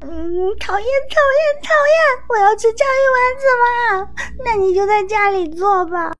嗯，讨厌讨厌讨厌，我要吃章鱼丸子啦，那你就在家里做吧。